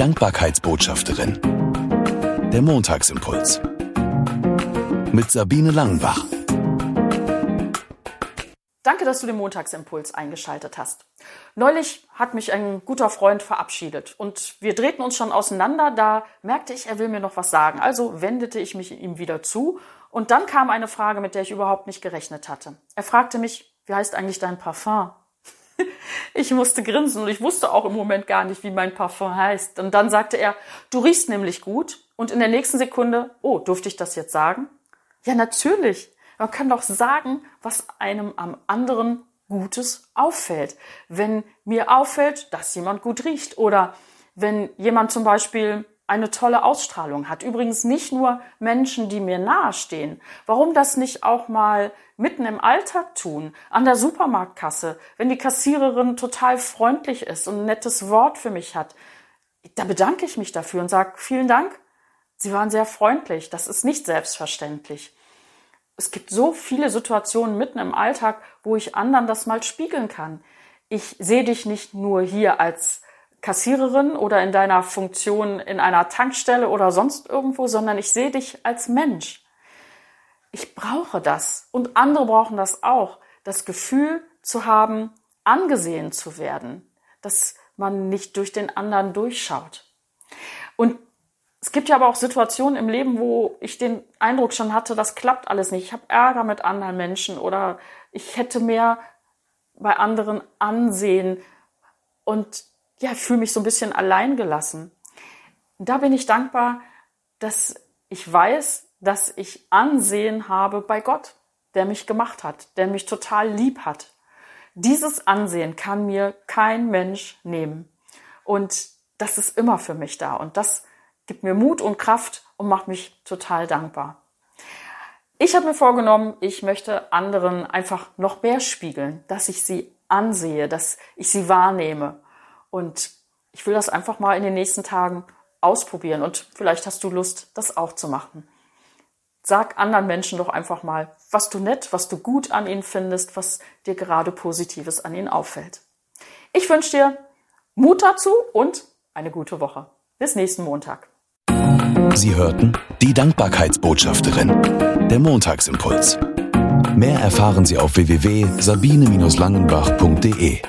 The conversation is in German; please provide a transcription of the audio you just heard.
Dankbarkeitsbotschafterin. Der Montagsimpuls. Mit Sabine Langenbach. Danke, dass du den Montagsimpuls eingeschaltet hast. Neulich hat mich ein guter Freund verabschiedet und wir drehten uns schon auseinander. Da merkte ich, er will mir noch was sagen. Also wendete ich mich ihm wieder zu und dann kam eine Frage, mit der ich überhaupt nicht gerechnet hatte. Er fragte mich, wie heißt eigentlich dein Parfum? Ich musste grinsen und ich wusste auch im Moment gar nicht, wie mein Parfum heißt. Und dann sagte er, du riechst nämlich gut. Und in der nächsten Sekunde, oh, durfte ich das jetzt sagen? Ja, natürlich. Man kann doch sagen, was einem am anderen Gutes auffällt. Wenn mir auffällt, dass jemand gut riecht oder wenn jemand zum Beispiel eine tolle Ausstrahlung hat. Übrigens nicht nur Menschen, die mir nahestehen. Warum das nicht auch mal mitten im Alltag tun, an der Supermarktkasse, wenn die Kassiererin total freundlich ist und ein nettes Wort für mich hat. Da bedanke ich mich dafür und sage vielen Dank. Sie waren sehr freundlich. Das ist nicht selbstverständlich. Es gibt so viele Situationen mitten im Alltag, wo ich anderen das mal spiegeln kann. Ich sehe dich nicht nur hier als Kassiererin oder in deiner Funktion in einer Tankstelle oder sonst irgendwo, sondern ich sehe dich als Mensch. Ich brauche das und andere brauchen das auch, das Gefühl zu haben, angesehen zu werden, dass man nicht durch den anderen durchschaut. Und es gibt ja aber auch Situationen im Leben, wo ich den Eindruck schon hatte, das klappt alles nicht. Ich habe Ärger mit anderen Menschen oder ich hätte mehr bei anderen Ansehen und ja, fühle mich so ein bisschen allein gelassen. Da bin ich dankbar, dass ich weiß, dass ich Ansehen habe bei Gott, der mich gemacht hat, der mich total lieb hat. Dieses Ansehen kann mir kein Mensch nehmen. Und das ist immer für mich da. Und das gibt mir Mut und Kraft und macht mich total dankbar. Ich habe mir vorgenommen, ich möchte anderen einfach noch mehr spiegeln, dass ich sie ansehe, dass ich sie wahrnehme. Und ich will das einfach mal in den nächsten Tagen ausprobieren und vielleicht hast du Lust, das auch zu machen. Sag anderen Menschen doch einfach mal, was du nett, was du gut an ihnen findest, was dir gerade Positives an ihnen auffällt. Ich wünsche dir Mut dazu und eine gute Woche. Bis nächsten Montag. Sie hörten die Dankbarkeitsbotschafterin, der Montagsimpuls. Mehr erfahren Sie auf www.sabine-langenbach.de.